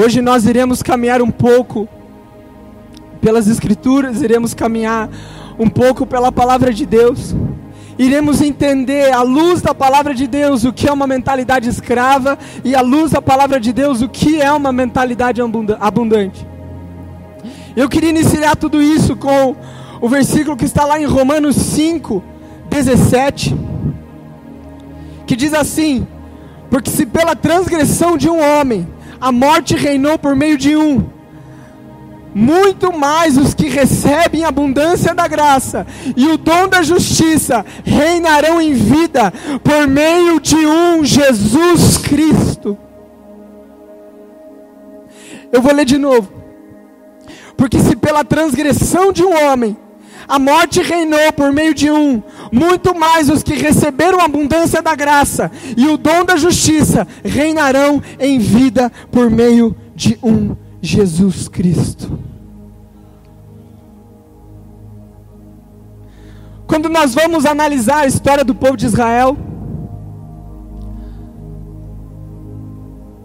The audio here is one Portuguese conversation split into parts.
Hoje nós iremos caminhar um pouco pelas Escrituras, iremos caminhar um pouco pela palavra de Deus. Iremos entender, à luz da palavra de Deus, o que é uma mentalidade escrava e, à luz da palavra de Deus, o que é uma mentalidade abundante. Eu queria iniciar tudo isso com o versículo que está lá em Romanos 5, 17, que diz assim: Porque se pela transgressão de um homem a morte reinou por meio de um, muito mais os que recebem a abundância da graça e o dom da justiça reinarão em vida por meio de um Jesus Cristo. Eu vou ler de novo. Porque se pela transgressão de um homem a morte reinou por meio de um, muito mais os que receberam a abundância da graça e o dom da justiça reinarão em vida por meio de um Jesus Cristo. Quando nós vamos analisar a história do povo de Israel,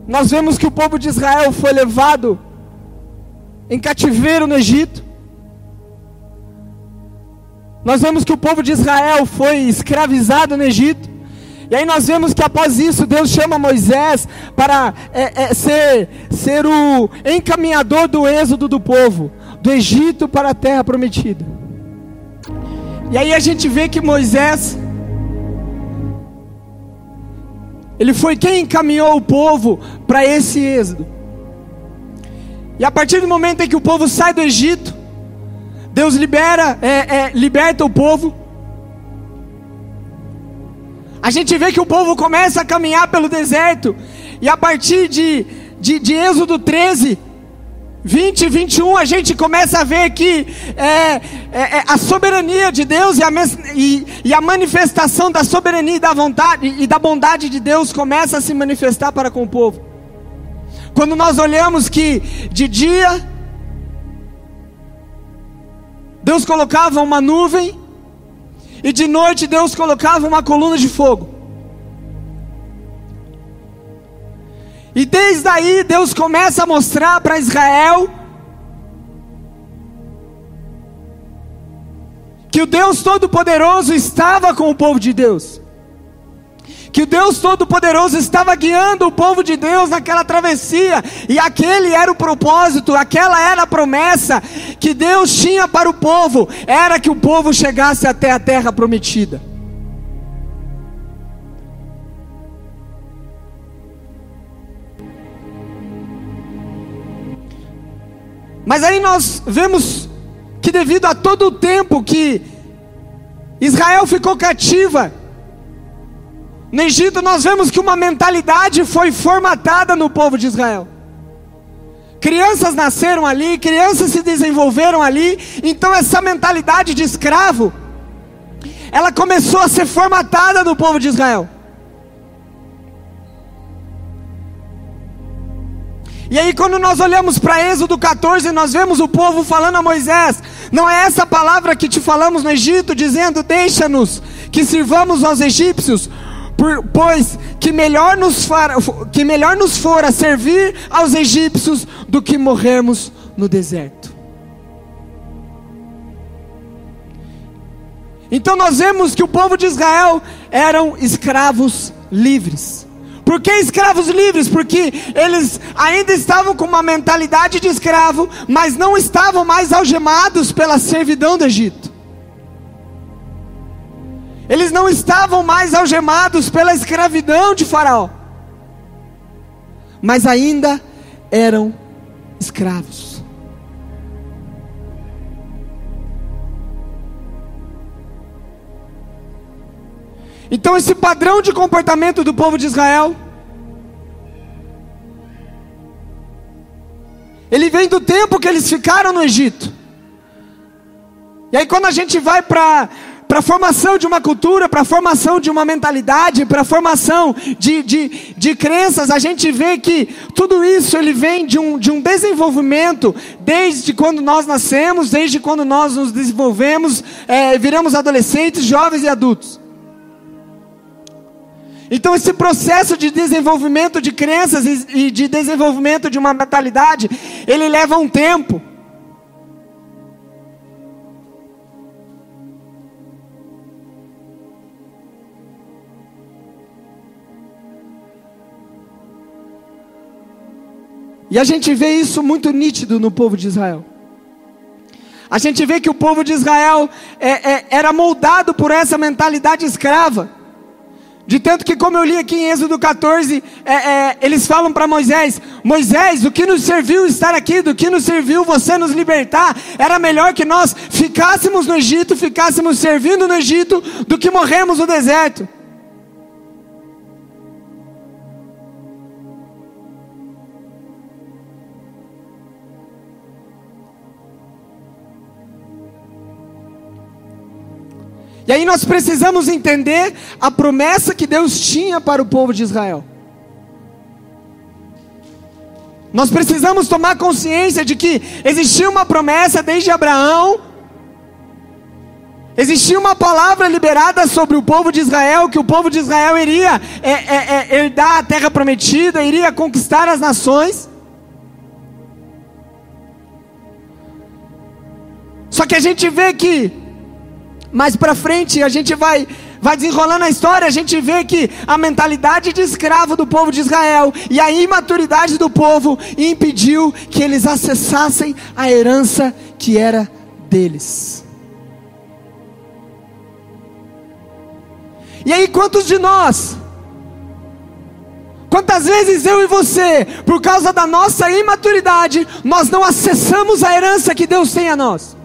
nós vemos que o povo de Israel foi levado em cativeiro no Egito. Nós vemos que o povo de Israel foi escravizado no Egito. E aí nós vemos que após isso Deus chama Moisés para é, é, ser, ser o encaminhador do êxodo do povo, do Egito para a terra prometida. E aí a gente vê que Moisés, ele foi quem encaminhou o povo para esse êxodo. E a partir do momento em que o povo sai do Egito, Deus libera, é, é, liberta o povo. A gente vê que o povo começa a caminhar pelo deserto, e a partir de, de, de Êxodo 13, 20 e 21, a gente começa a ver que é, é, é, a soberania de Deus e a, e, e a, manifestação da soberania e da vontade e da bondade de Deus começa a se manifestar para com o povo. Quando nós olhamos que de dia Deus colocava uma nuvem e de noite Deus colocava uma coluna de fogo. E desde aí Deus começa a mostrar para Israel que o Deus Todo-Poderoso estava com o povo de Deus. Que Deus Todo-Poderoso estava guiando o povo de Deus naquela travessia, e aquele era o propósito, aquela era a promessa que Deus tinha para o povo, era que o povo chegasse até a terra prometida. Mas aí nós vemos que devido a todo o tempo que Israel ficou cativa, no Egito nós vemos que uma mentalidade foi formatada no povo de Israel. Crianças nasceram ali, crianças se desenvolveram ali, então essa mentalidade de escravo, ela começou a ser formatada no povo de Israel. E aí, quando nós olhamos para Êxodo 14, nós vemos o povo falando a Moisés: Não é essa palavra que te falamos no Egito, dizendo: Deixa-nos que sirvamos aos egípcios, pois que melhor, nos que melhor nos fora servir aos egípcios do que morrermos no deserto. Então nós vemos que o povo de Israel eram escravos livres. Por que escravos livres? Porque eles ainda estavam com uma mentalidade de escravo, mas não estavam mais algemados pela servidão do Egito. Eles não estavam mais algemados pela escravidão de Faraó, mas ainda eram escravos. Então, esse padrão de comportamento do povo de Israel, ele vem do tempo que eles ficaram no Egito. E aí, quando a gente vai para para a formação de uma cultura, para a formação de uma mentalidade, para a formação de, de, de crenças, a gente vê que tudo isso ele vem de um, de um desenvolvimento desde quando nós nascemos, desde quando nós nos desenvolvemos, é, viramos adolescentes, jovens e adultos. Então, esse processo de desenvolvimento de crenças e de desenvolvimento de uma mentalidade, ele leva um tempo. E a gente vê isso muito nítido no povo de Israel. A gente vê que o povo de Israel é, é, era moldado por essa mentalidade escrava. De tanto que, como eu li aqui em Êxodo 14, é, é, eles falam para Moisés: Moisés, o que nos serviu estar aqui, do que nos serviu você nos libertar, era melhor que nós ficássemos no Egito, ficássemos servindo no Egito, do que morremos no deserto. E aí nós precisamos entender a promessa que Deus tinha para o povo de Israel. Nós precisamos tomar consciência de que existia uma promessa desde Abraão, existia uma palavra liberada sobre o povo de Israel, que o povo de Israel iria é, é, é, herdar a terra prometida, iria conquistar as nações. Só que a gente vê que mais para frente a gente vai vai desenrolando a história, a gente vê que a mentalidade de escravo do povo de Israel e a imaturidade do povo impediu que eles acessassem a herança que era deles. E aí, quantos de nós, quantas vezes eu e você, por causa da nossa imaturidade, nós não acessamos a herança que Deus tem a nós?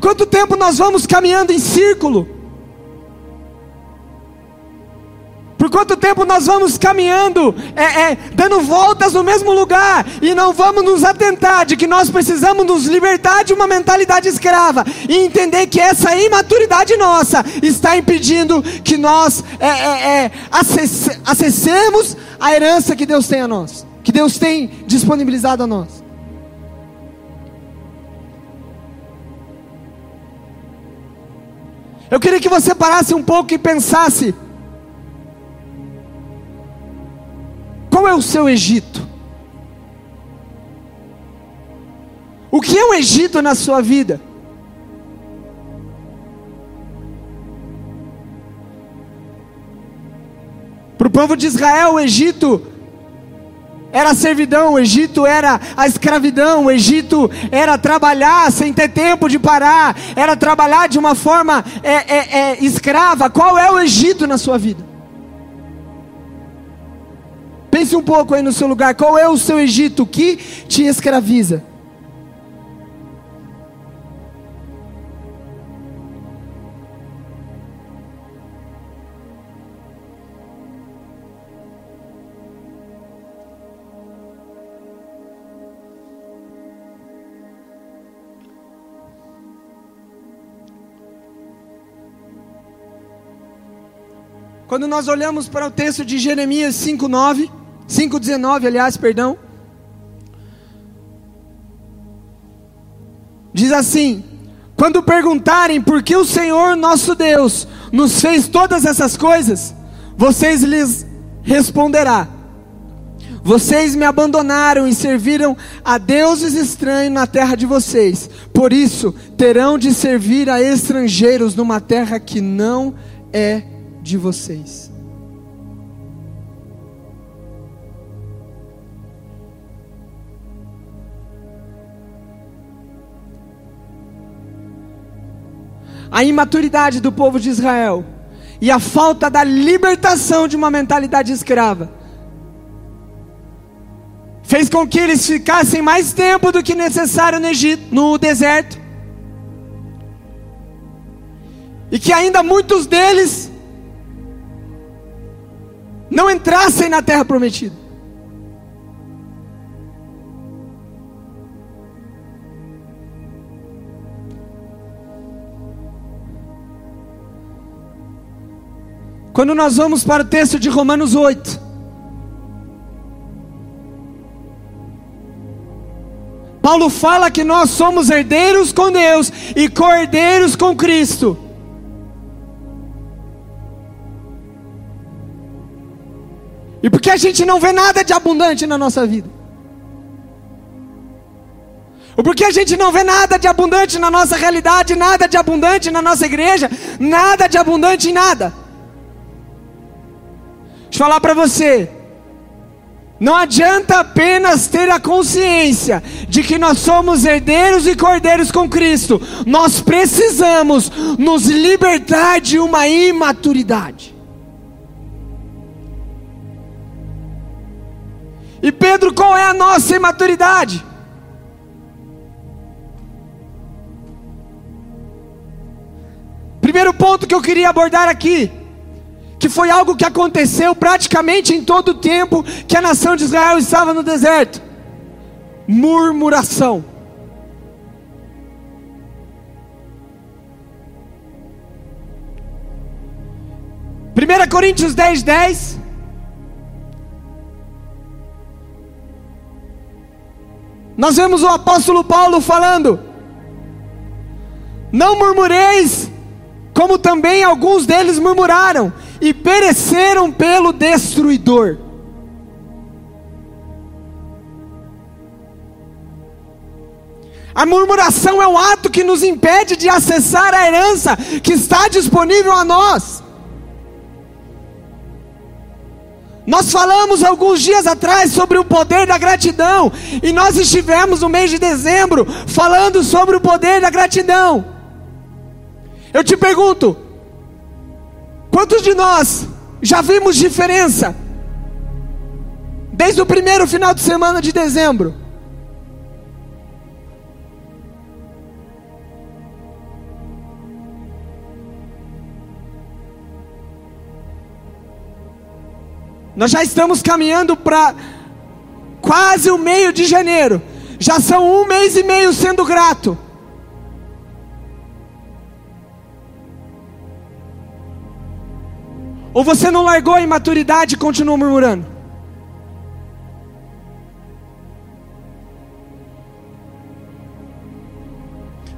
Por quanto tempo nós vamos caminhando em círculo? Por quanto tempo nós vamos caminhando, é, é, dando voltas no mesmo lugar, e não vamos nos atentar de que nós precisamos nos libertar de uma mentalidade escrava, e entender que essa imaturidade nossa está impedindo que nós é, é, é acessemos a herança que Deus tem a nós, que Deus tem disponibilizado a nós. Eu queria que você parasse um pouco e pensasse: qual é o seu Egito? O que é um Egito na sua vida? Para o povo de Israel, o Egito era a servidão, o Egito era a escravidão, o Egito era trabalhar sem ter tempo de parar, era trabalhar de uma forma é, é, é, escrava. Qual é o Egito na sua vida? Pense um pouco aí no seu lugar, qual é o seu Egito que te escraviza? Quando nós olhamos para o texto de Jeremias 5:9, 5:19, aliás, perdão, diz assim: Quando perguntarem por que o Senhor nosso Deus nos fez todas essas coisas, vocês lhes responderá: Vocês me abandonaram e serviram a deuses estranhos na terra de vocês. Por isso, terão de servir a estrangeiros numa terra que não é de vocês. A imaturidade do povo de Israel e a falta da libertação de uma mentalidade escrava fez com que eles ficassem mais tempo do que necessário no Egito, no deserto. E que ainda muitos deles não entrassem na terra prometida. Quando nós vamos para o texto de Romanos 8, Paulo fala que nós somos herdeiros com Deus e cordeiros com Cristo. E por que a gente não vê nada de abundante na nossa vida? Ou porque a gente não vê nada de abundante na nossa realidade, nada de abundante na nossa igreja, nada de abundante em nada? Deixa eu falar para você. Não adianta apenas ter a consciência de que nós somos herdeiros e cordeiros com Cristo. Nós precisamos nos libertar de uma imaturidade. E Pedro, qual é a nossa imaturidade? Primeiro ponto que eu queria abordar aqui, que foi algo que aconteceu praticamente em todo o tempo que a nação de Israel estava no deserto: murmuração. Primeira Coríntios 10, 10 Nós vemos o apóstolo Paulo falando: Não murmureis, como também alguns deles murmuraram e pereceram pelo destruidor. A murmuração é um ato que nos impede de acessar a herança que está disponível a nós. Nós falamos alguns dias atrás sobre o poder da gratidão, e nós estivemos no mês de dezembro falando sobre o poder da gratidão. Eu te pergunto, quantos de nós já vimos diferença desde o primeiro final de semana de dezembro? Nós já estamos caminhando para quase o meio de janeiro. Já são um mês e meio sendo grato. Ou você não largou a imaturidade e continua murmurando?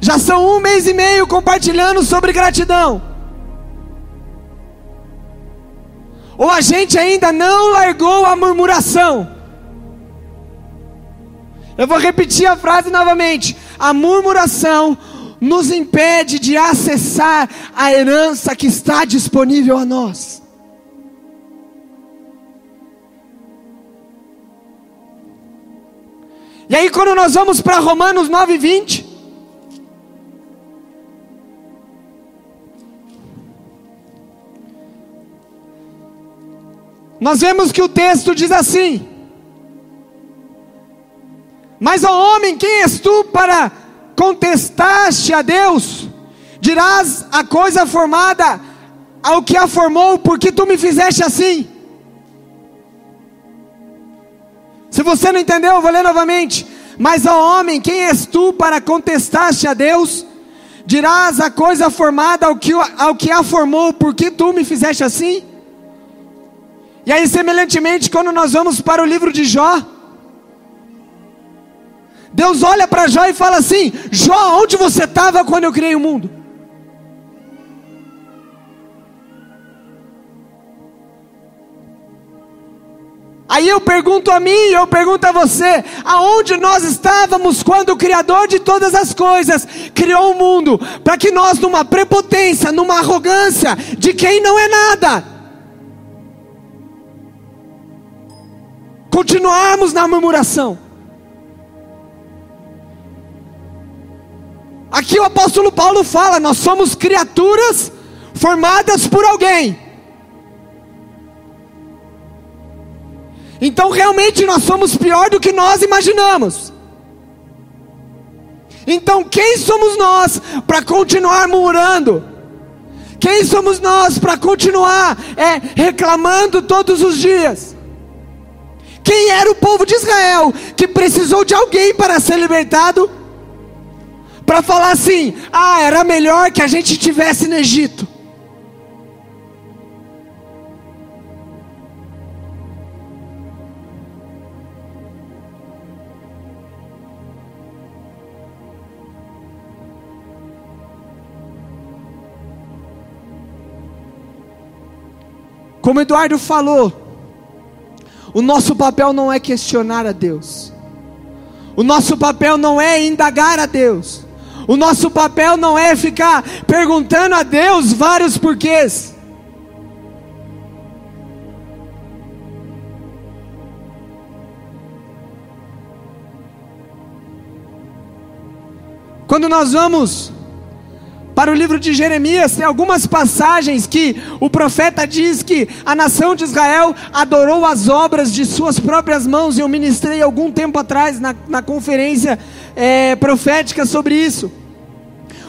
Já são um mês e meio compartilhando sobre gratidão. Ou a gente ainda não largou a murmuração. Eu vou repetir a frase novamente: a murmuração nos impede de acessar a herança que está disponível a nós. E aí, quando nós vamos para Romanos 9, 20. Nós vemos que o texto diz assim: Mas ó homem, quem és tu para contestar-te a Deus? Dirás a coisa formada ao que a formou, porque tu me fizeste assim. Se você não entendeu, eu vou ler novamente. Mas ó homem, quem és tu para contestar-te a Deus? Dirás a coisa formada ao que, ao que a formou, porque tu me fizeste assim? E aí, semelhantemente, quando nós vamos para o livro de Jó, Deus olha para Jó e fala assim: Jó, onde você estava quando eu criei o mundo? Aí eu pergunto a mim, eu pergunto a você, aonde nós estávamos quando o Criador de todas as coisas criou o mundo, para que nós, numa prepotência, numa arrogância de quem não é nada, continuarmos na murmuração. Aqui o apóstolo Paulo fala: nós somos criaturas formadas por alguém. Então realmente nós somos pior do que nós imaginamos. Então quem somos nós para continuar murmurando? Quem somos nós para continuar é, reclamando todos os dias? Quem era o povo de Israel que precisou de alguém para ser libertado? Para falar assim: ah, era melhor que a gente tivesse no Egito. Como Eduardo falou, o nosso papel não é questionar a Deus. O nosso papel não é indagar a Deus. O nosso papel não é ficar perguntando a Deus vários porquês. Quando nós vamos para o livro de Jeremias, tem algumas passagens que o profeta diz que a nação de Israel adorou as obras de suas próprias mãos, e eu ministrei algum tempo atrás na, na conferência é, profética sobre isso.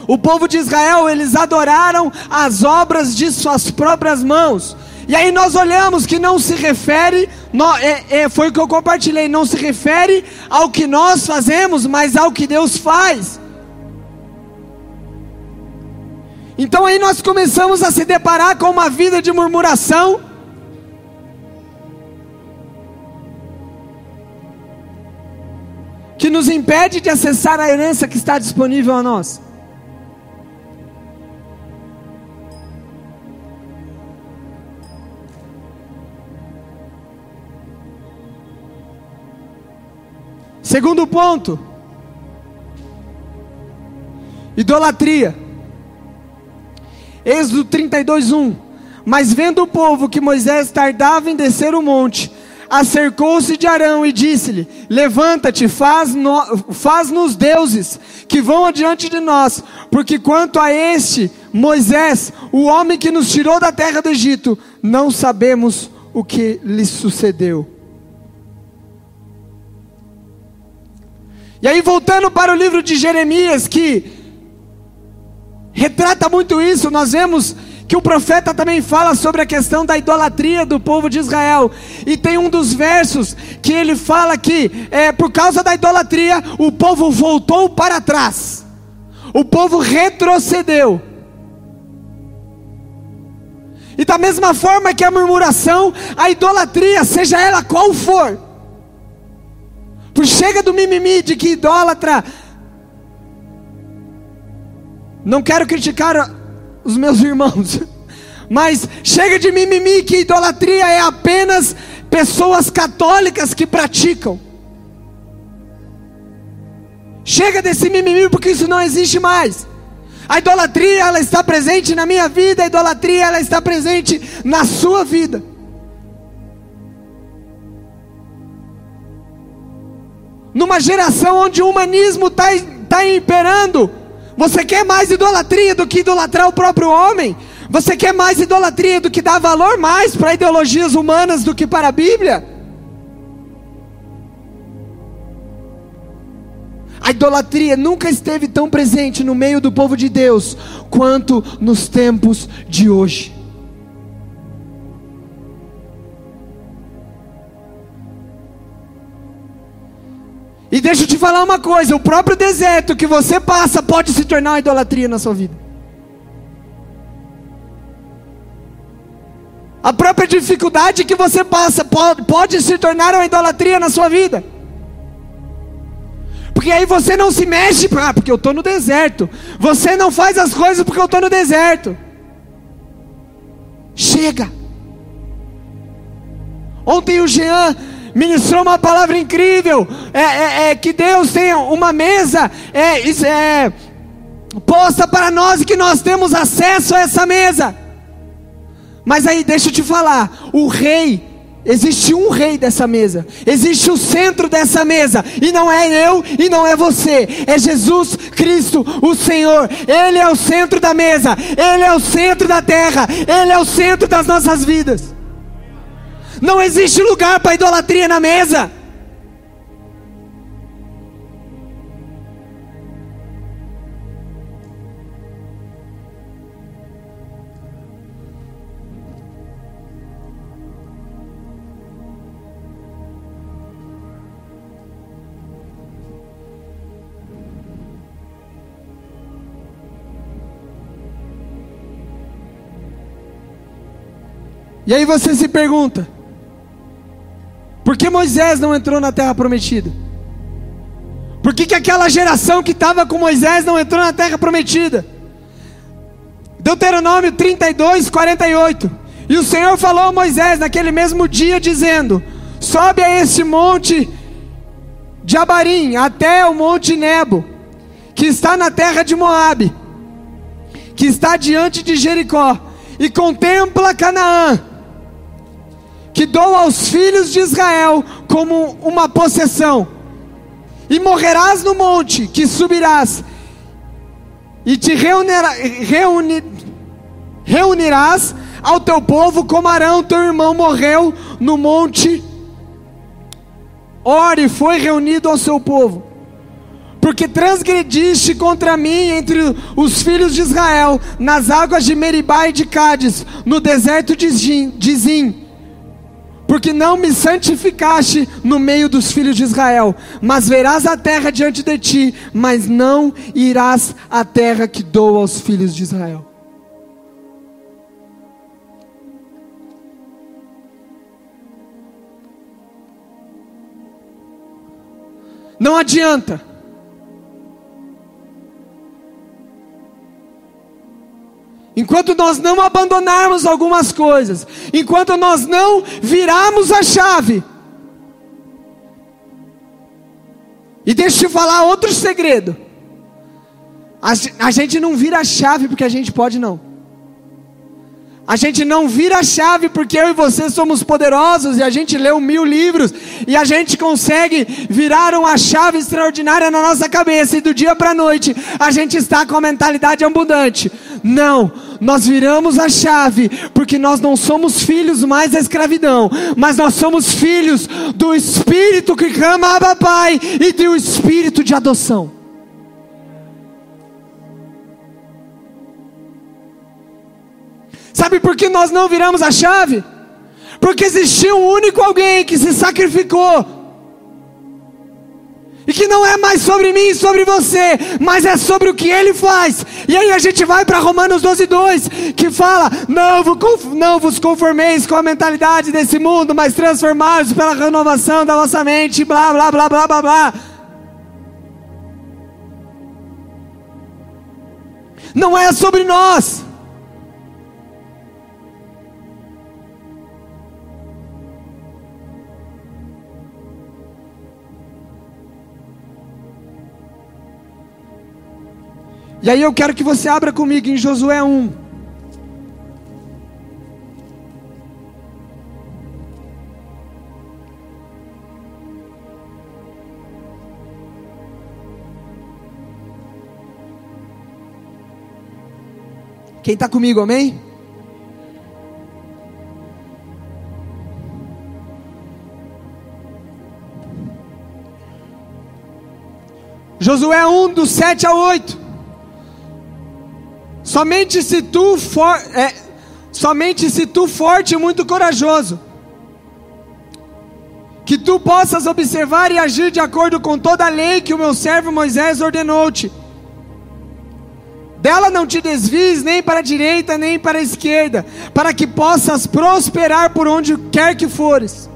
O povo de Israel, eles adoraram as obras de suas próprias mãos. E aí nós olhamos que não se refere, no, é, é, foi o que eu compartilhei, não se refere ao que nós fazemos, mas ao que Deus faz. Então aí nós começamos a se deparar com uma vida de murmuração. Que nos impede de acessar a herança que está disponível a nós. Segundo ponto, idolatria. Êxodo 32, 1. Mas vendo o povo que Moisés tardava em descer o monte, acercou-se de Arão e disse-lhe: Levanta-te, faz-nos faz deuses que vão adiante de nós, porque quanto a este Moisés, o homem que nos tirou da terra do Egito, não sabemos o que lhe sucedeu. E aí, voltando para o livro de Jeremias, que retrata muito isso. Nós vemos que o profeta também fala sobre a questão da idolatria do povo de Israel. E tem um dos versos que ele fala que é, por causa da idolatria o povo voltou para trás. O povo retrocedeu. E da mesma forma que a murmuração, a idolatria, seja ela qual for. Por chega do mimimi de que idólatra não quero criticar os meus irmãos, mas chega de mimimi que idolatria é apenas pessoas católicas que praticam. Chega desse mimimi porque isso não existe mais. A idolatria ela está presente na minha vida, a idolatria ela está presente na sua vida. Numa geração onde o humanismo está tá imperando, você quer mais idolatria do que idolatrar o próprio homem? Você quer mais idolatria do que dar valor mais para ideologias humanas do que para a Bíblia? A idolatria nunca esteve tão presente no meio do povo de Deus quanto nos tempos de hoje. E deixa eu te falar uma coisa: o próprio deserto que você passa pode se tornar uma idolatria na sua vida. A própria dificuldade que você passa pode, pode se tornar uma idolatria na sua vida. Porque aí você não se mexe, ah, porque eu estou no deserto. Você não faz as coisas porque eu estou no deserto. Chega. Ontem o Jean ministrou uma palavra incrível. É, é, é que Deus tem uma mesa é, é, posta para nós e que nós temos acesso a essa mesa. Mas aí deixa eu te falar, o rei Existe um rei dessa mesa, existe o centro dessa mesa, e não é eu e não é você, é Jesus Cristo, o Senhor. Ele é o centro da mesa, Ele é o centro da terra, Ele é o centro das nossas vidas. Não existe lugar para idolatria na mesa. E aí você se pergunta: por que Moisés não entrou na terra prometida? Por que, que aquela geração que estava com Moisés não entrou na terra prometida? Deuteronômio 32, 48. E o Senhor falou a Moisés naquele mesmo dia, dizendo: Sobe a este monte de Abarim até o monte Nebo, que está na terra de Moabe, que está diante de Jericó, e contempla Canaã, que dou aos filhos de Israel como uma possessão. E morrerás no monte que subirás, e te reunirá, reuni, reunirás ao teu povo como Arão, teu irmão, morreu no monte. Ore, foi reunido ao seu povo. Porque transgrediste contra mim entre os filhos de Israel, nas águas de Meribá e de Cádiz, no deserto de Zim. Porque não me santificaste no meio dos filhos de Israel, mas verás a terra diante de ti, mas não irás à terra que dou aos filhos de Israel. Não adianta. Enquanto nós não abandonarmos algumas coisas, enquanto nós não virarmos a chave. E deixa eu te falar outro segredo. A, a gente não vira a chave porque a gente pode, não. A gente não vira a chave porque eu e você somos poderosos e a gente leu mil livros e a gente consegue virar uma chave extraordinária na nossa cabeça e do dia para a noite a gente está com a mentalidade abundante. Não, nós viramos a chave porque nós não somos filhos mais da escravidão, mas nós somos filhos do Espírito que clama Abba Pai e do Espírito de adoção. Sabe por que nós não viramos a chave? Porque existia um único alguém que se sacrificou. E que não é mais sobre mim e sobre você, mas é sobre o que ele faz. E aí a gente vai para Romanos 12, 2, que fala: não, vos conformeis com a mentalidade desse mundo, mas transformados pela renovação da vossa mente, blá, blá, blá, blá, blá, blá. Não é sobre nós. E aí eu quero que você abra comigo em Josué 1. Quem está comigo, amém? Josué 1, do 7 ao 8. Somente se tu for, é, somente se tu forte e muito corajoso, que tu possas observar e agir de acordo com toda a lei que o meu servo Moisés ordenou-te. Dela não te desvies nem para a direita nem para a esquerda, para que possas prosperar por onde quer que fores.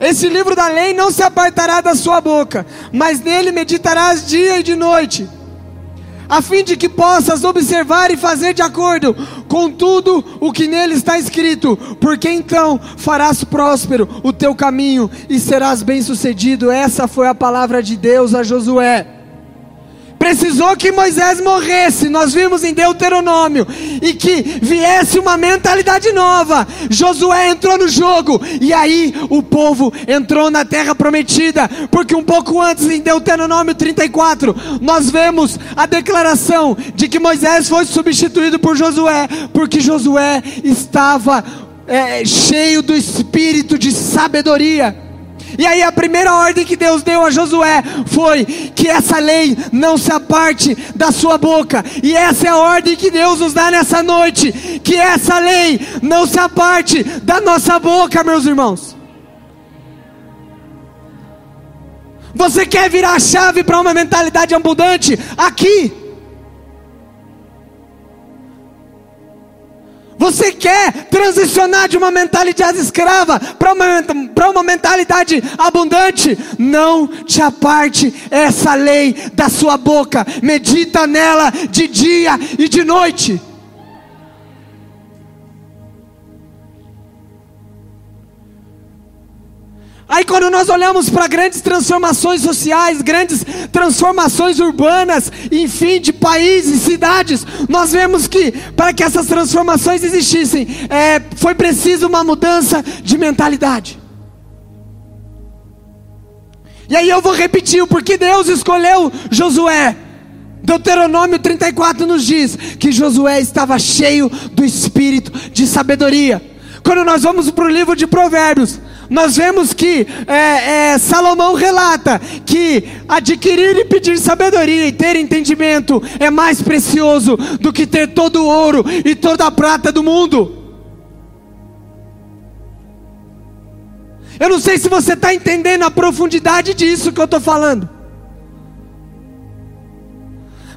Esse livro da lei não se apartará da sua boca, mas nele meditarás dia e de noite a fim de que possas observar e fazer de acordo com tudo o que nele está escrito, porque então farás próspero o teu caminho e serás bem-sucedido. Essa foi a palavra de Deus a Josué. Precisou que Moisés morresse, nós vimos em Deuteronômio, e que viesse uma mentalidade nova. Josué entrou no jogo, e aí o povo entrou na terra prometida, porque um pouco antes, em Deuteronômio 34, nós vemos a declaração de que Moisés foi substituído por Josué, porque Josué estava é, cheio do espírito de sabedoria. E aí a primeira ordem que Deus deu a Josué foi que essa lei não se aparte da sua boca. E essa é a ordem que Deus nos dá nessa noite, que essa lei não se aparte da nossa boca, meus irmãos. Você quer virar a chave para uma mentalidade abundante? Aqui. Você quer transicionar de uma mentalidade escrava para uma, uma mentalidade abundante? Não te aparte essa lei da sua boca, medita nela de dia e de noite. Aí quando nós olhamos para grandes transformações sociais, grandes transformações urbanas, enfim, de países, cidades, nós vemos que para que essas transformações existissem, é, foi preciso uma mudança de mentalidade. E aí eu vou repetir, porque Deus escolheu Josué. Deuteronômio 34 nos diz que Josué estava cheio do espírito de sabedoria. Quando nós vamos para o livro de Provérbios, nós vemos que é, é, Salomão relata que adquirir e pedir sabedoria e ter entendimento é mais precioso do que ter todo o ouro e toda a prata do mundo. Eu não sei se você está entendendo a profundidade disso que eu estou falando.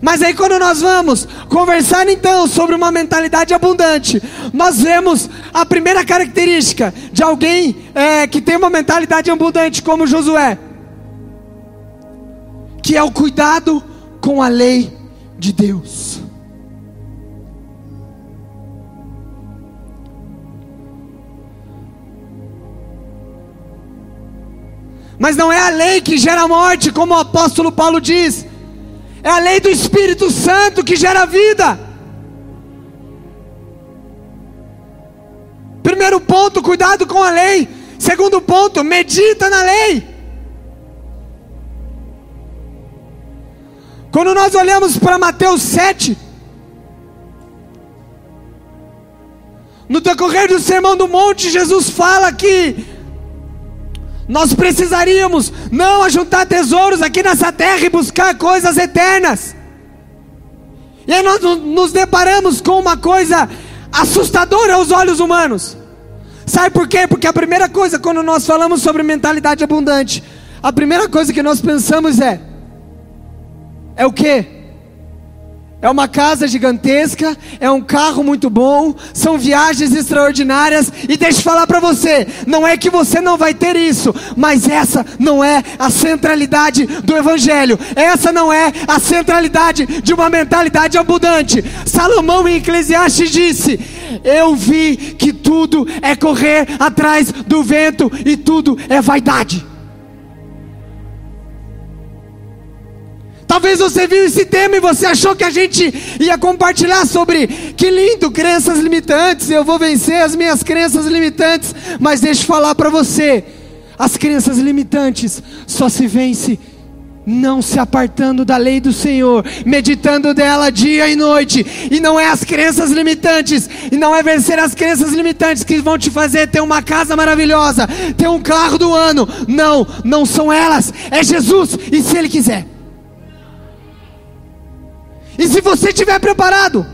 Mas aí quando nós vamos conversar então sobre uma mentalidade abundante, nós vemos a primeira característica de alguém é, que tem uma mentalidade abundante como Josué, que é o cuidado com a lei de Deus. Mas não é a lei que gera morte, como o apóstolo Paulo diz. É a lei do Espírito Santo que gera vida. Primeiro ponto, cuidado com a lei. Segundo ponto, medita na lei. Quando nós olhamos para Mateus 7, no decorrer do Sermão do Monte, Jesus fala que nós precisaríamos não ajuntar tesouros aqui nessa terra e buscar coisas eternas. E aí nós nos deparamos com uma coisa assustadora aos olhos humanos. Sabe por quê? Porque a primeira coisa, quando nós falamos sobre mentalidade abundante, a primeira coisa que nós pensamos é: é o que? É uma casa gigantesca, é um carro muito bom, são viagens extraordinárias. E deixa eu falar para você: não é que você não vai ter isso, mas essa não é a centralidade do Evangelho, essa não é a centralidade de uma mentalidade abundante. Salomão em Eclesiastes disse: Eu vi que tudo é correr atrás do vento e tudo é vaidade. Talvez você viu esse tema e você achou que a gente ia compartilhar sobre que lindo, crenças limitantes, eu vou vencer as minhas crenças limitantes, mas deixa eu falar para você, as crenças limitantes só se vence não se apartando da lei do Senhor, meditando dela dia e noite, e não é as crenças limitantes, e não é vencer as crenças limitantes que vão te fazer ter uma casa maravilhosa, ter um carro do ano, não, não são elas, é Jesus, e se Ele quiser. E se você estiver preparado,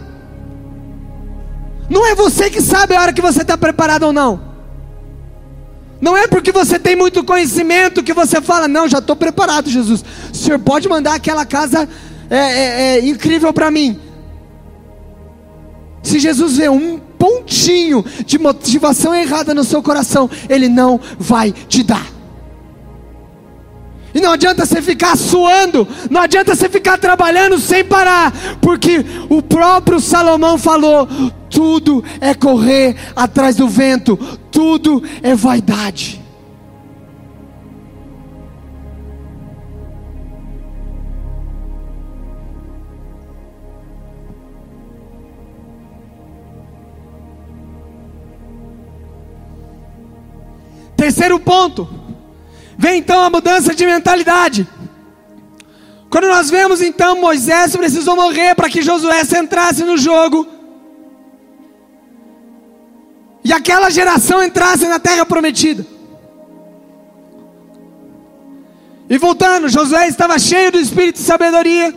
não é você que sabe a hora que você está preparado ou não. Não é porque você tem muito conhecimento que você fala, não, já estou preparado, Jesus. O Senhor pode mandar aquela casa é, é, é, incrível para mim. Se Jesus vê um pontinho de motivação errada no seu coração, Ele não vai te dar. E não adianta você ficar suando, não adianta você ficar trabalhando sem parar, porque o próprio Salomão falou: tudo é correr atrás do vento, tudo é vaidade. Terceiro ponto. Vem então a mudança de mentalidade. Quando nós vemos então Moisés precisou morrer para que Josué entrasse no jogo. E aquela geração entrasse na terra prometida. E voltando, Josué estava cheio do espírito de sabedoria.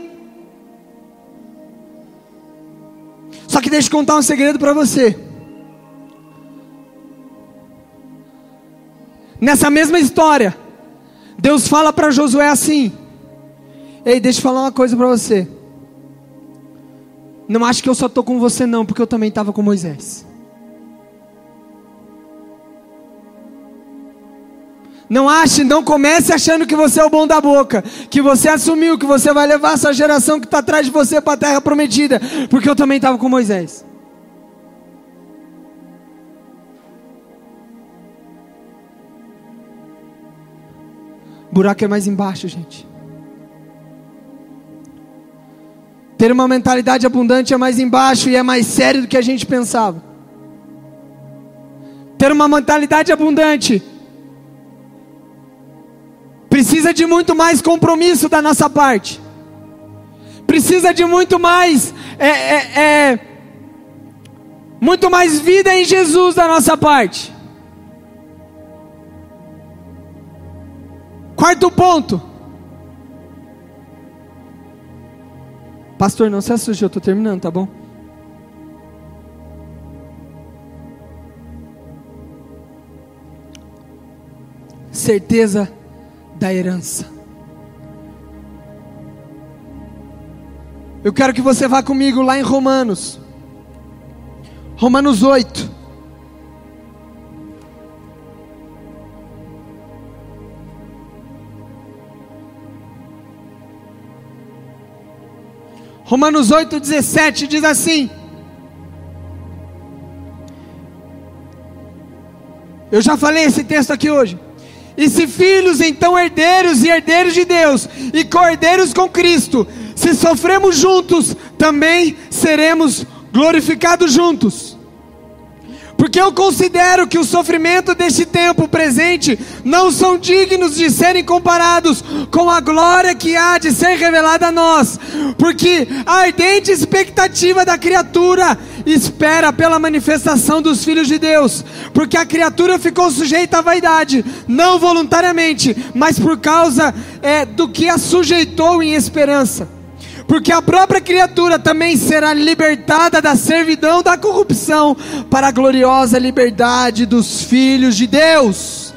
Só que deixa eu contar um segredo para você. Nessa mesma história, Deus fala para Josué assim: Ei, deixa eu falar uma coisa para você. Não acho que eu só estou com você, não, porque eu também estava com Moisés. Não ache, não comece achando que você é o bom da boca, que você assumiu, que você vai levar essa geração que está atrás de você para a terra prometida, porque eu também estava com Moisés. Buraco é mais embaixo, gente. Ter uma mentalidade abundante é mais embaixo e é mais sério do que a gente pensava. Ter uma mentalidade abundante precisa de muito mais compromisso da nossa parte, precisa de muito mais, é, é, é, muito mais vida em Jesus da nossa parte. Quarto ponto. Pastor, não se assuste, eu estou terminando, tá bom? Certeza da herança. Eu quero que você vá comigo lá em Romanos. Romanos 8. Romanos 8,17 diz assim: Eu já falei esse texto aqui hoje. E se filhos, então herdeiros e herdeiros de Deus, e cordeiros com Cristo, se sofremos juntos, também seremos glorificados juntos. Porque eu considero que o sofrimento deste tempo presente não são dignos de serem comparados com a glória que há de ser revelada a nós. Porque a ardente expectativa da criatura espera pela manifestação dos filhos de Deus. Porque a criatura ficou sujeita à vaidade, não voluntariamente, mas por causa é, do que a sujeitou em esperança porque a própria criatura também será libertada da servidão da corrupção para a gloriosa liberdade dos filhos de Deus.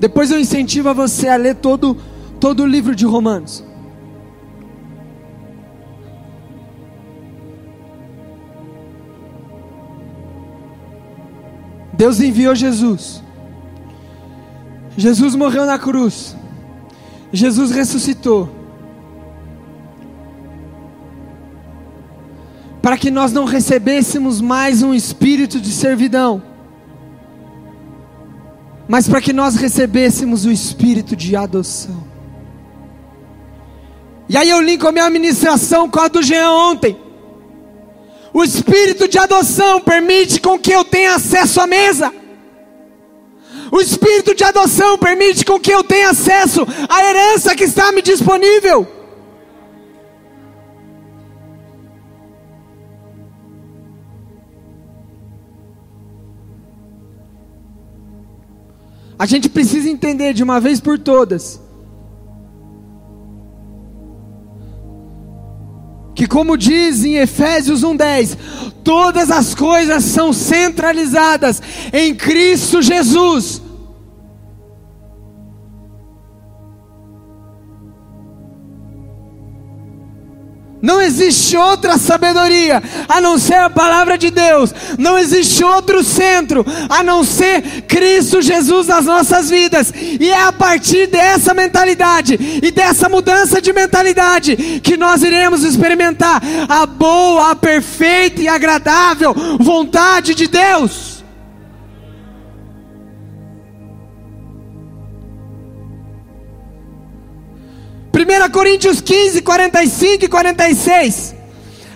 Depois eu incentivo a você a ler todo, todo o livro de Romanos. Deus enviou Jesus. Jesus morreu na cruz. Jesus ressuscitou. Para que nós não recebêssemos mais um espírito de servidão, mas para que nós recebêssemos o espírito de adoção. E aí eu linko a minha ministração com a do Jean ontem. O espírito de adoção permite com que eu tenha acesso à mesa. O espírito de adoção permite com que eu tenha acesso à herança que está me disponível. A gente precisa entender de uma vez por todas que, como diz em Efésios 1,10, todas as coisas são centralizadas em Cristo Jesus. Não existe outra sabedoria a não ser a palavra de Deus. Não existe outro centro a não ser Cristo Jesus nas nossas vidas. E é a partir dessa mentalidade e dessa mudança de mentalidade que nós iremos experimentar a boa, a perfeita e agradável vontade de Deus. 1 Coríntios 15, 45 e 46.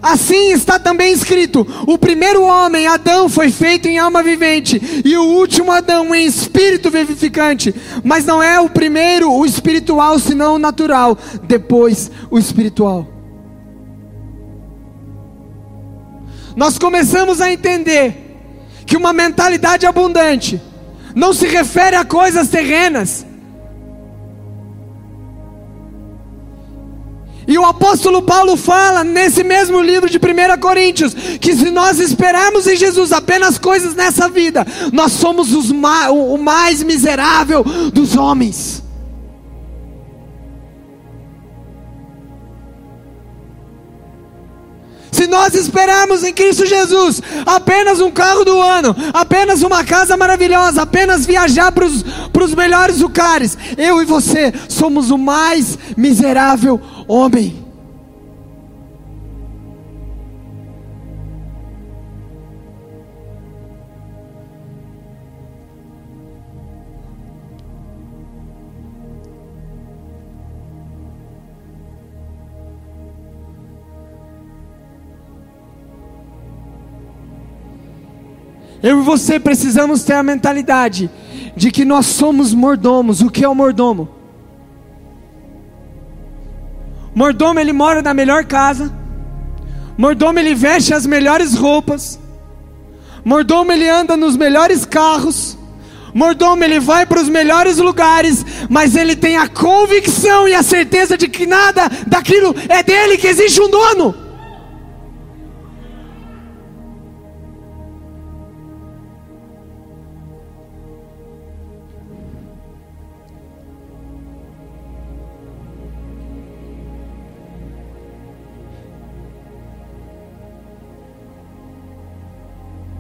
Assim está também escrito: o primeiro homem, Adão, foi feito em alma vivente, e o último Adão em espírito vivificante. Mas não é o primeiro o espiritual, senão o natural, depois o espiritual. Nós começamos a entender que uma mentalidade abundante não se refere a coisas terrenas, E o apóstolo Paulo fala nesse mesmo livro de 1 Coríntios que se nós esperarmos em Jesus apenas coisas nessa vida, nós somos os ma o mais miserável dos homens. Se nós esperarmos em Cristo Jesus apenas um carro do ano, apenas uma casa maravilhosa, apenas viajar para os melhores lugares, eu e você somos o mais miserável homem. Eu e você precisamos ter a mentalidade de que nós somos mordomos. O que é o mordomo? Mordomo ele mora na melhor casa. Mordomo ele veste as melhores roupas. Mordomo ele anda nos melhores carros. Mordomo ele vai para os melhores lugares, mas ele tem a convicção e a certeza de que nada daquilo é dele, que existe um dono.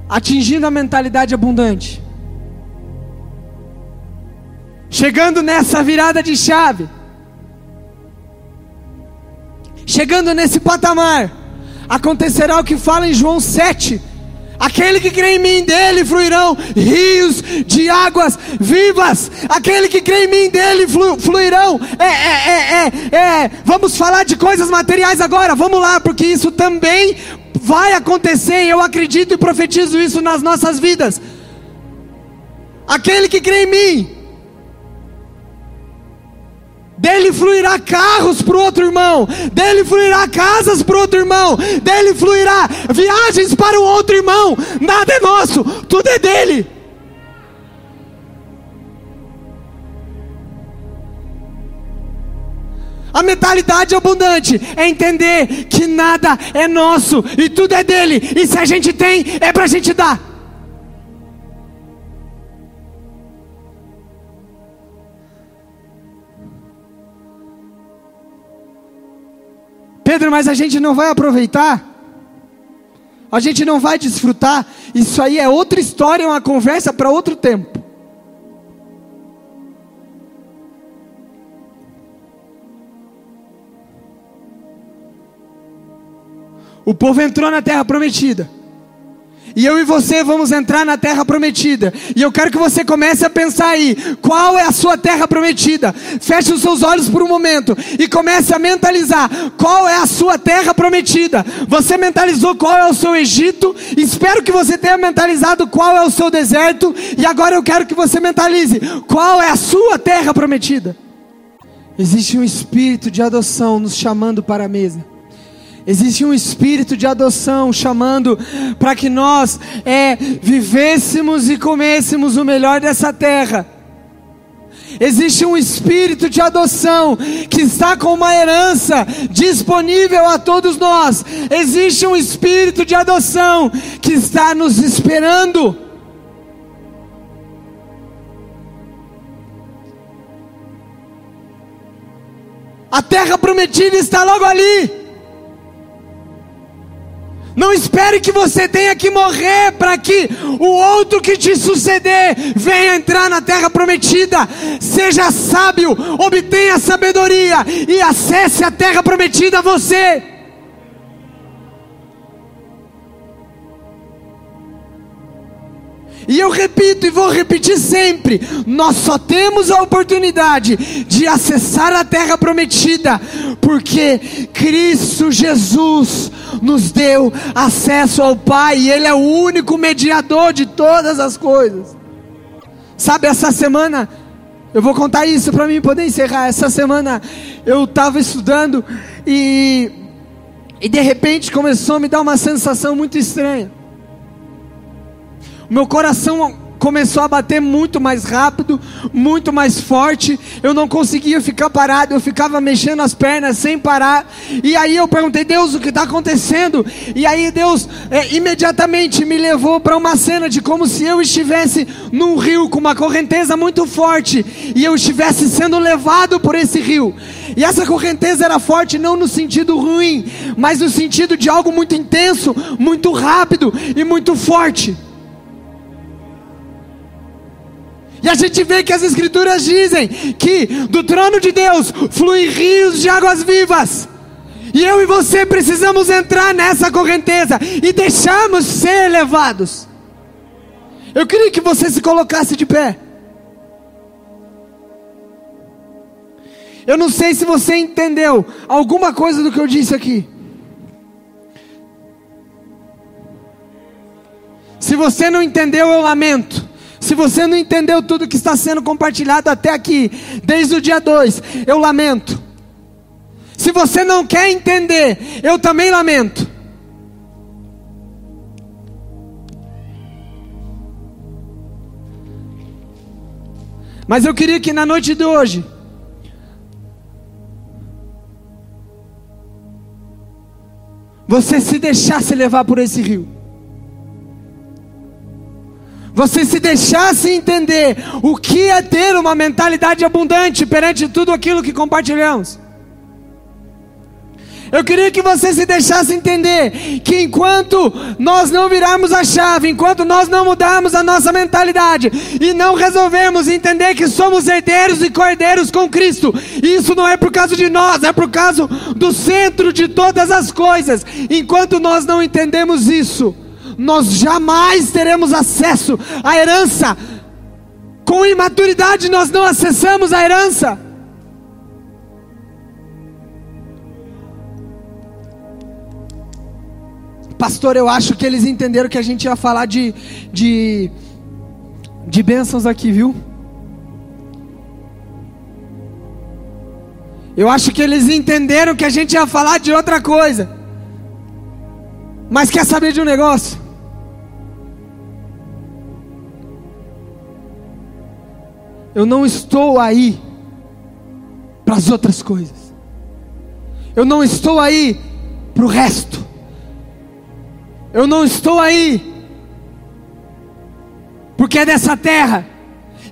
Atingindo a mentalidade abundante, chegando nessa virada de chave, chegando nesse patamar, acontecerá o que fala em João 7. Aquele que crê em mim, dele fluirão rios de águas vivas. Aquele que crê em mim, dele flu, fluirão. É, é, é, é, vamos falar de coisas materiais agora. Vamos lá, porque isso também vai acontecer, eu acredito e profetizo isso nas nossas vidas. Aquele que crê em mim, dele fluirá carros para o outro irmão, dele fluirá casas para o outro irmão, dele fluirá viagens para o outro irmão. Nada é nosso, tudo é dele. A mentalidade abundante é entender que nada é nosso e tudo é dele, e se a gente tem, é para a gente dar. Pedro, mas a gente não vai aproveitar, a gente não vai desfrutar, isso aí é outra história, uma conversa para outro tempo. O povo entrou na terra prometida. E eu e você vamos entrar na terra prometida. E eu quero que você comece a pensar aí: qual é a sua terra prometida? Feche os seus olhos por um momento e comece a mentalizar: qual é a sua terra prometida? Você mentalizou qual é o seu Egito? Espero que você tenha mentalizado qual é o seu deserto. E agora eu quero que você mentalize: qual é a sua terra prometida? Existe um espírito de adoção nos chamando para a mesa. Existe um espírito de adoção chamando para que nós é, vivêssemos e comêssemos o melhor dessa terra. Existe um espírito de adoção que está com uma herança disponível a todos nós. Existe um espírito de adoção que está nos esperando. A terra prometida está logo ali. Não espere que você tenha que morrer para que o outro que te suceder venha entrar na terra prometida. Seja sábio, obtenha sabedoria e acesse a terra prometida a você. E eu repito e vou repetir sempre: nós só temos a oportunidade de acessar a terra prometida, porque Cristo Jesus nos deu acesso ao Pai, e Ele é o único mediador de todas as coisas. Sabe, essa semana, eu vou contar isso para mim poder encerrar. Essa semana eu estava estudando e, e de repente começou a me dar uma sensação muito estranha. Meu coração começou a bater muito mais rápido, muito mais forte. Eu não conseguia ficar parado, eu ficava mexendo as pernas sem parar. E aí eu perguntei, Deus, o que está acontecendo? E aí Deus é, imediatamente me levou para uma cena de como se eu estivesse num rio com uma correnteza muito forte e eu estivesse sendo levado por esse rio. E essa correnteza era forte não no sentido ruim, mas no sentido de algo muito intenso, muito rápido e muito forte. E a gente vê que as Escrituras dizem que do trono de Deus fluem rios de águas vivas. E eu e você precisamos entrar nessa correnteza e deixarmos ser levados. Eu queria que você se colocasse de pé. Eu não sei se você entendeu alguma coisa do que eu disse aqui. Se você não entendeu, eu lamento. Se você não entendeu tudo que está sendo compartilhado até aqui, desde o dia 2, eu lamento. Se você não quer entender, eu também lamento. Mas eu queria que na noite de hoje, você se deixasse levar por esse rio você se deixasse entender o que é ter uma mentalidade abundante perante tudo aquilo que compartilhamos. Eu queria que você se deixasse entender que enquanto nós não virarmos a chave, enquanto nós não mudarmos a nossa mentalidade e não resolvermos entender que somos herdeiros e cordeiros com Cristo, isso não é por causa de nós, é por causa do centro de todas as coisas. Enquanto nós não entendemos isso, nós jamais teremos acesso à herança. Com imaturidade, nós não acessamos a herança. Pastor, eu acho que eles entenderam que a gente ia falar de, de, de bênçãos aqui, viu? Eu acho que eles entenderam que a gente ia falar de outra coisa. Mas quer saber de um negócio? Eu não estou aí para as outras coisas. Eu não estou aí para o resto. Eu não estou aí porque é dessa terra.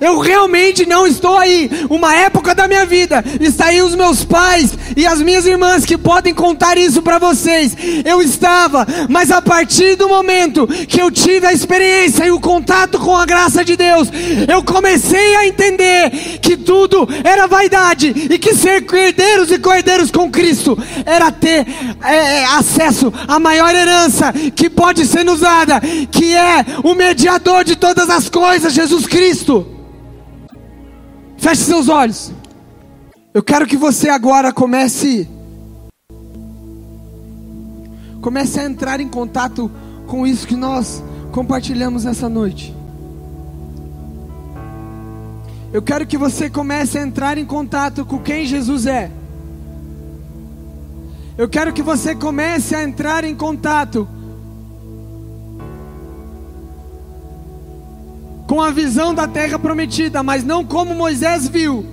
Eu realmente não estou aí. Uma época da minha vida está aí os meus pais e as minhas irmãs que podem contar isso para vocês. Eu estava, mas a partir do momento que eu tive a experiência e o contato com a graça de Deus, eu comecei a entender que tudo era vaidade e que ser herdeiros e cordeiros com Cristo era ter é, é acesso à maior herança que pode ser usada, que é o mediador de todas as coisas, Jesus Cristo. Feche seus olhos. Eu quero que você agora comece comece a entrar em contato com isso que nós compartilhamos essa noite. Eu quero que você comece a entrar em contato com quem Jesus é. Eu quero que você comece a entrar em contato com a visão da terra prometida, mas não como Moisés viu,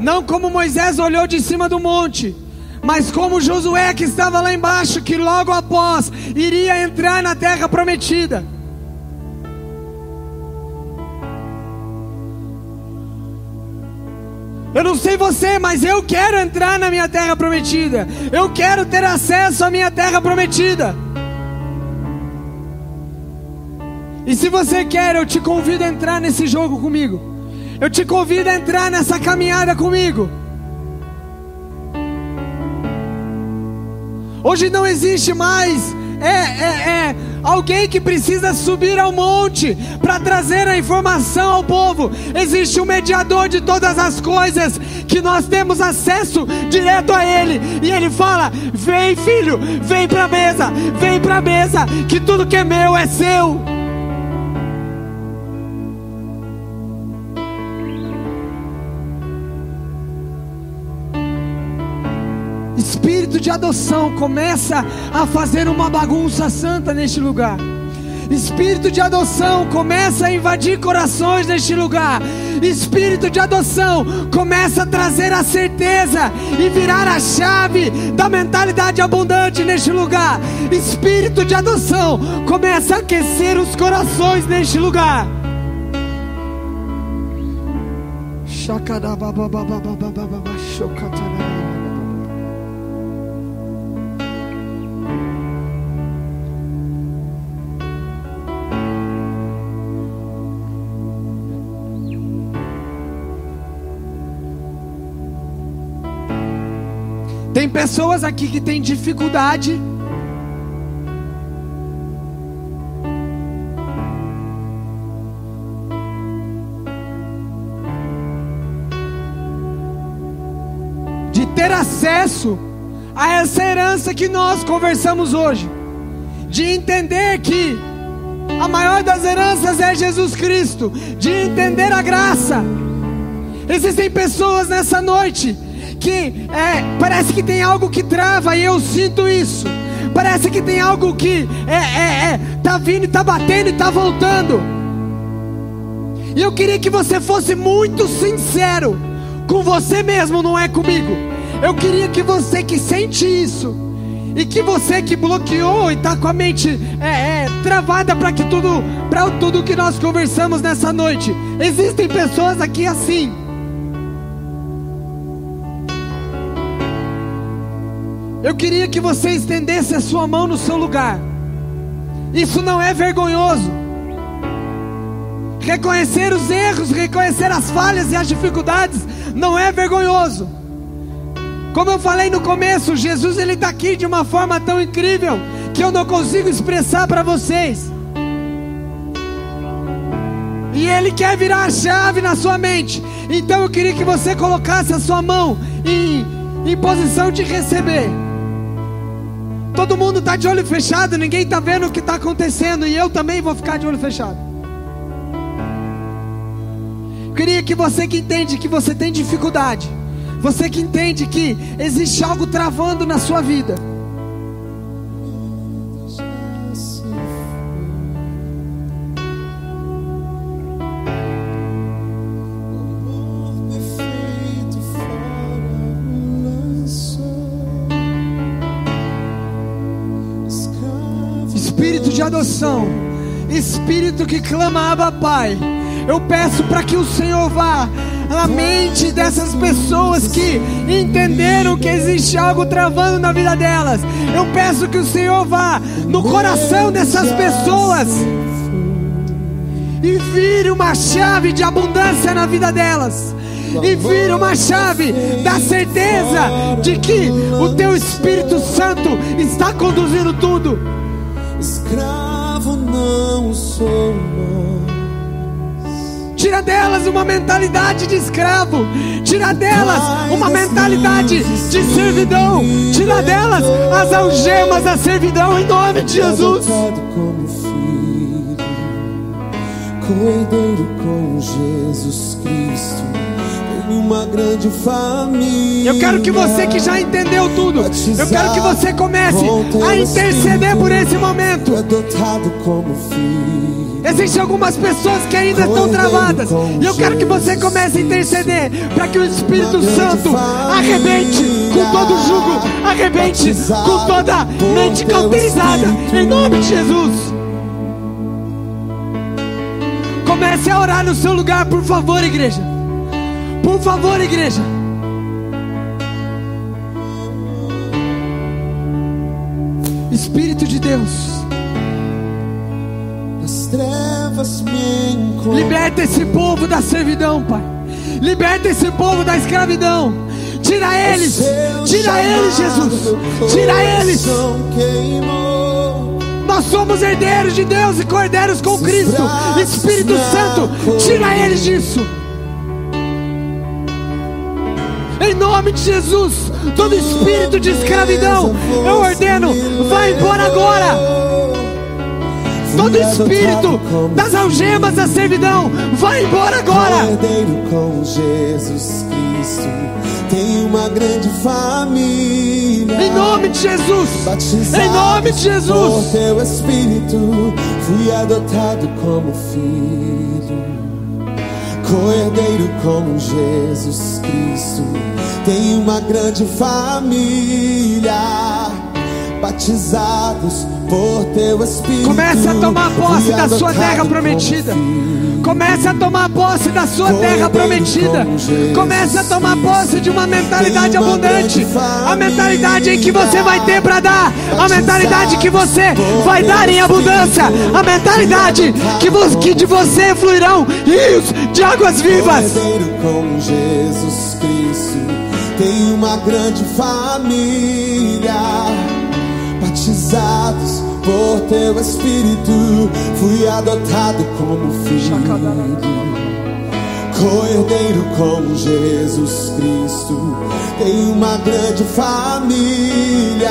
não como Moisés olhou de cima do monte, mas como Josué que estava lá embaixo, que logo após iria entrar na terra prometida. Eu não sei você, mas eu quero entrar na minha terra prometida. Eu quero ter acesso à minha terra prometida. E se você quer, eu te convido a entrar nesse jogo comigo. Eu te convido a entrar nessa caminhada comigo. Hoje não existe mais é, é, é alguém que precisa subir ao monte para trazer a informação ao povo. Existe um mediador de todas as coisas que nós temos acesso direto a Ele. E Ele fala: Vem, filho, vem para a mesa, vem para a mesa, que tudo que é meu é seu. Espírito de adoção começa a fazer uma bagunça santa neste lugar. Espírito de adoção começa a invadir corações neste lugar. Espírito de adoção começa a trazer a certeza e virar a chave da mentalidade abundante neste lugar. Espírito de adoção começa a aquecer os corações neste lugar. Tem pessoas aqui que têm dificuldade. De ter acesso a essa herança que nós conversamos hoje, de entender que a maior das heranças é Jesus Cristo, de entender a graça. Existem pessoas nessa noite que é, parece que tem algo que trava e eu sinto isso. Parece que tem algo que é, é, é tá vindo, tá batendo e tá voltando. E eu queria que você fosse muito sincero com você mesmo, não é comigo. Eu queria que você que sente isso e que você que bloqueou e está com a mente é, é, travada para que tudo, para tudo que nós conversamos nessa noite. Existem pessoas aqui assim. Eu queria que você estendesse a sua mão no seu lugar. Isso não é vergonhoso. Reconhecer os erros, reconhecer as falhas e as dificuldades não é vergonhoso. Como eu falei no começo, Jesus ele está aqui de uma forma tão incrível que eu não consigo expressar para vocês. E ele quer virar a chave na sua mente. Então eu queria que você colocasse a sua mão em, em posição de receber. Todo mundo está de olho fechado, ninguém está vendo o que está acontecendo, e eu também vou ficar de olho fechado. Queria que você que entende que você tem dificuldade, você que entende que existe algo travando na sua vida. Adoção, Espírito que clama Abba Pai. Eu peço para que o Senhor vá na mente dessas pessoas que entenderam que existe algo travando na vida delas. Eu peço que o Senhor vá no coração dessas pessoas e vire uma chave de abundância na vida delas. E vire uma chave da certeza de que o teu Espírito Santo está conduzindo tudo. Escravo não sou mais. Tira delas uma mentalidade de escravo. Tira delas uma mentalidade de servidão. Tira delas as algemas da servidão em nome de Jesus. Como filho, cordeiro com Jesus uma grande família. Eu quero que você que já entendeu tudo, eu quero que você comece a interceder por esse momento. Adotado como filho. Existem algumas pessoas que ainda estão travadas. E eu quero que você comece a interceder para que o Espírito Santo arrebente com todo jugo, arrebente com toda mente cauterizada. Em nome de Jesus. Comece a orar no seu lugar, por favor, igreja. Por favor, igreja. Espírito de Deus. As trevas me. Liberta esse povo da servidão, Pai. Liberta esse povo da escravidão. Tira eles. Tira eles, Jesus. Tira eles. Nós somos herdeiros de Deus e cordeiros com Cristo. Espírito Santo, tira eles disso. Nome de Jesus, todo espírito de escravidão, eu ordeno, vai embora agora. Todo espírito das algemas da servidão, vai embora agora. Com Jesus Cristo. tem uma grande família. Em nome de Jesus. Em nome de Jesus. Por teu Espírito, fui adotado como filho. Co-herdeiro com Jesus Cristo, tem uma grande família. Batizados. Comece a tomar posse da sua terra prometida. Comece a tomar posse da sua terra prometida. Comece a tomar posse de uma mentalidade abundante. A mentalidade em que você vai ter para dar. A mentalidade que você vai dar em abundância. A mentalidade que, vo- que de você fluirão rios de águas vivas. Com Jesus Cristo tem uma grande família. Batizados por teu Espírito, fui adotado como filho. Co-herdeiro com Jesus Cristo tem uma grande família.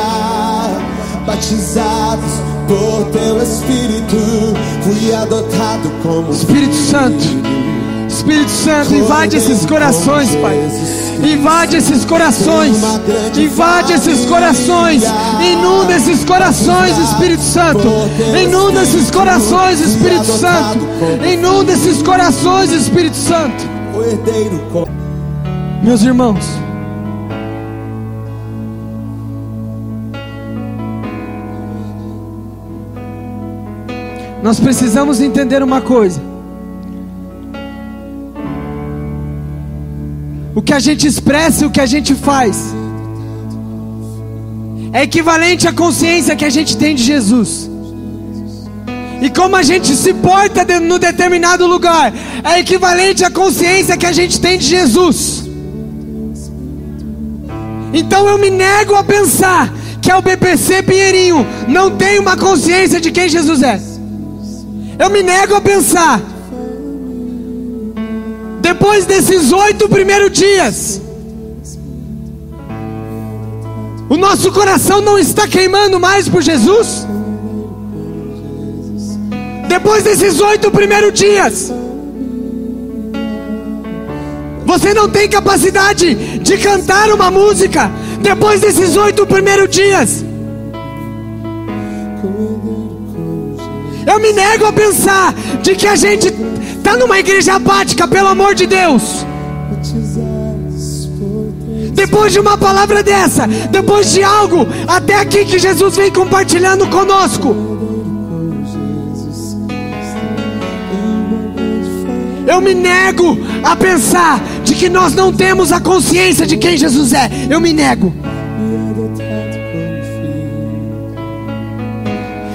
Batizados por teu Espírito, fui adotado como Espírito Santo. Espírito Santo, invade esses corações, Pai. Invade esses corações. Invade esses corações. Inunda corações, Espírito Santo. Inunda esses corações, Espírito Santo. Inunda esses corações, Espírito Santo. Meus irmãos, nós precisamos entender uma coisa. O que a gente expressa e o que a gente faz é equivalente à consciência que a gente tem de Jesus. E como a gente se porta de- no determinado lugar é equivalente à consciência que a gente tem de Jesus. Então eu me nego a pensar que a UBPC Pinheirinho não tem uma consciência de quem Jesus é. Eu me nego a pensar. Depois desses oito primeiros dias, o nosso coração não está queimando mais por Jesus? Depois desses oito primeiros dias, você não tem capacidade de cantar uma música depois desses oito primeiros dias. Eu me nego a pensar de que a gente está numa igreja apática, pelo amor de Deus. Depois de uma palavra dessa, depois de algo até aqui que Jesus vem compartilhando conosco, eu me nego a pensar de que nós não temos a consciência de quem Jesus é. Eu me nego.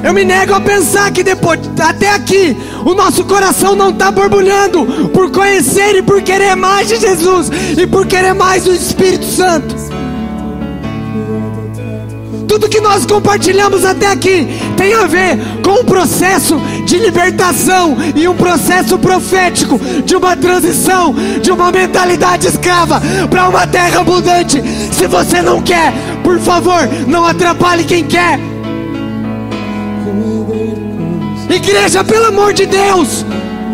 Eu me nego a pensar que depois, até aqui, o nosso coração não está borbulhando por conhecer e por querer mais de Jesus e por querer mais do Espírito Santo. Tudo que nós compartilhamos até aqui tem a ver com um processo de libertação e um processo profético de uma transição de uma mentalidade escrava para uma terra abundante. Se você não quer, por favor, não atrapalhe quem quer. Igreja, pelo amor de Deus,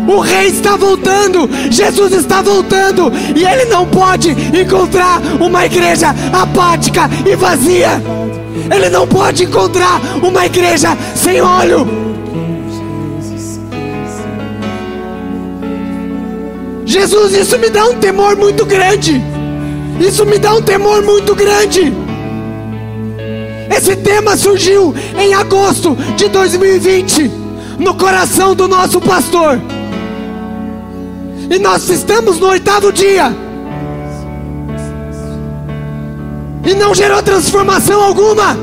o rei está voltando, Jesus está voltando, e ele não pode encontrar uma igreja apática e vazia. Ele não pode encontrar uma igreja sem óleo. Jesus, isso me dá um temor muito grande. Isso me dá um temor muito grande. Esse tema surgiu em agosto de 2020, no coração do nosso pastor. E nós estamos no oitavo dia. E não gerou transformação alguma.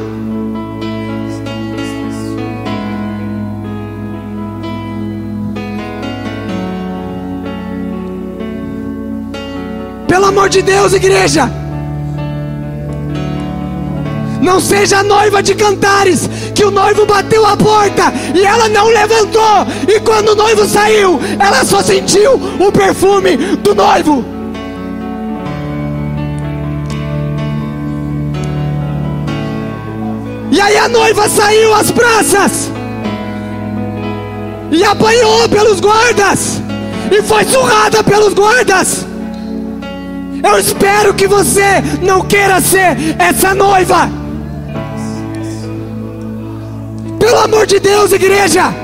Pelo amor de Deus, igreja. Não seja a noiva de cantares, que o noivo bateu a porta e ela não levantou. E quando o noivo saiu, ela só sentiu o perfume do noivo. E aí a noiva saiu às praças e apanhou pelos guardas e foi surrada pelos guardas. Eu espero que você não queira ser essa noiva. Pelo amor de Deus, igreja.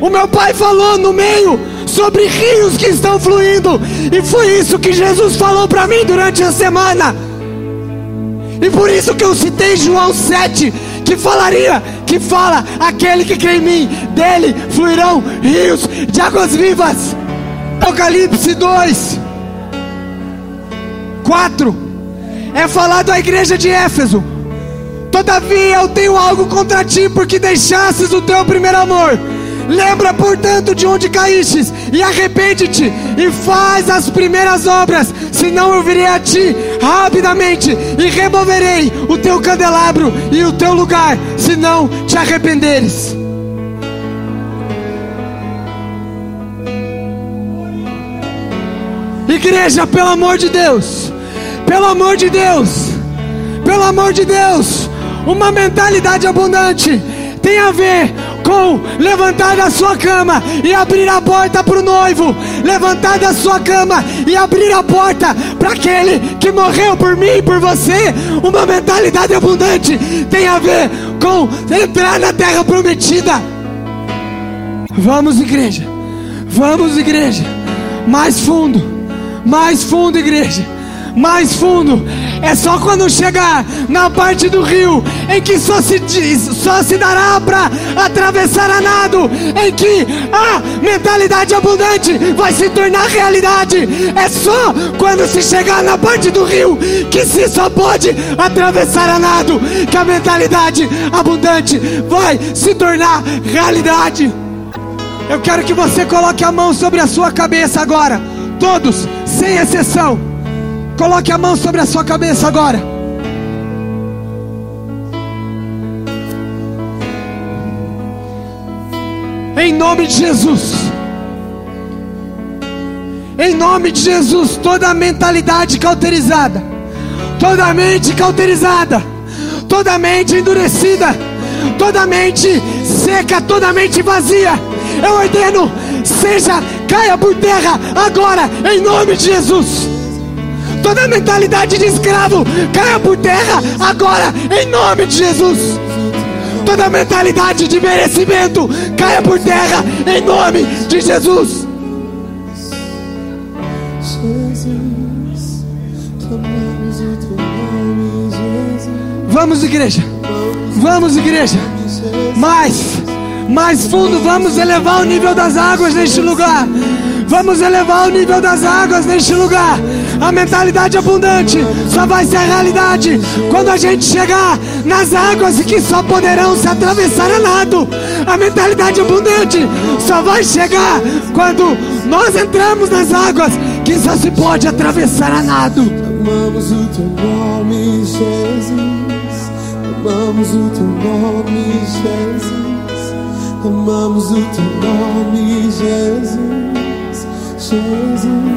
O meu pai falou no meio sobre rios que estão fluindo, e foi isso que Jesus falou para mim durante a semana. E por isso que eu citei João 7, que falaria, que fala, aquele que crê em mim, dele fluirão rios de águas vivas. Apocalipse 2, 4, é falado à igreja de Éfeso. Todavia eu tenho algo contra ti, porque deixastes o teu primeiro amor. Lembra, portanto, de onde caístes, e arrepende-te, e faz as primeiras obras, senão eu virei a ti rapidamente, e removerei o teu candelabro e o teu lugar, se não te arrependeres. Igreja, pelo amor de Deus, pelo amor de Deus, pelo amor de Deus, uma mentalidade abundante tem a ver com levantar da sua cama e abrir a porta para o noivo, levantar da sua cama e abrir a porta para aquele que morreu por mim e por você. Uma mentalidade abundante tem a ver com entrar na terra prometida. Vamos, igreja, vamos, igreja, mais fundo, mais fundo, igreja mais fundo. É só quando chegar na parte do rio em que só se, só se dará para atravessar a nado, em que a mentalidade abundante vai se tornar realidade. É só quando se chegar na parte do rio que se só pode atravessar a nado, que a mentalidade abundante vai se tornar realidade. Eu quero que você coloque a mão sobre a sua cabeça agora, todos, sem exceção. Coloque a mão sobre a sua cabeça agora. Em nome de Jesus. Em nome de Jesus, toda mentalidade cauterizada, toda mente cauterizada, toda mente endurecida, toda mente seca, toda mente vazia, eu ordeno, seja, caia por terra agora, em nome de Jesus toda mentalidade de escravo caia por terra agora, em nome de Jesus. Toda mentalidade de merecimento caia por terra, em nome de Jesus. Vamos, igreja. Vamos, igreja. Mais, mais fundo. Vamos elevar o nível das águas neste lugar. Vamos elevar o nível das águas neste lugar. A mentalidade abundante só vai ser realidade quando a gente chegar nas águas que só poderão se atravessar a nado. A mentalidade abundante só vai chegar quando nós entramos nas águas que só se pode atravessar a nado. Amamos o teu nome, Jesus. Amamos o teu nome, Jesus. Amamos o teu nome, Jesus. Jesus.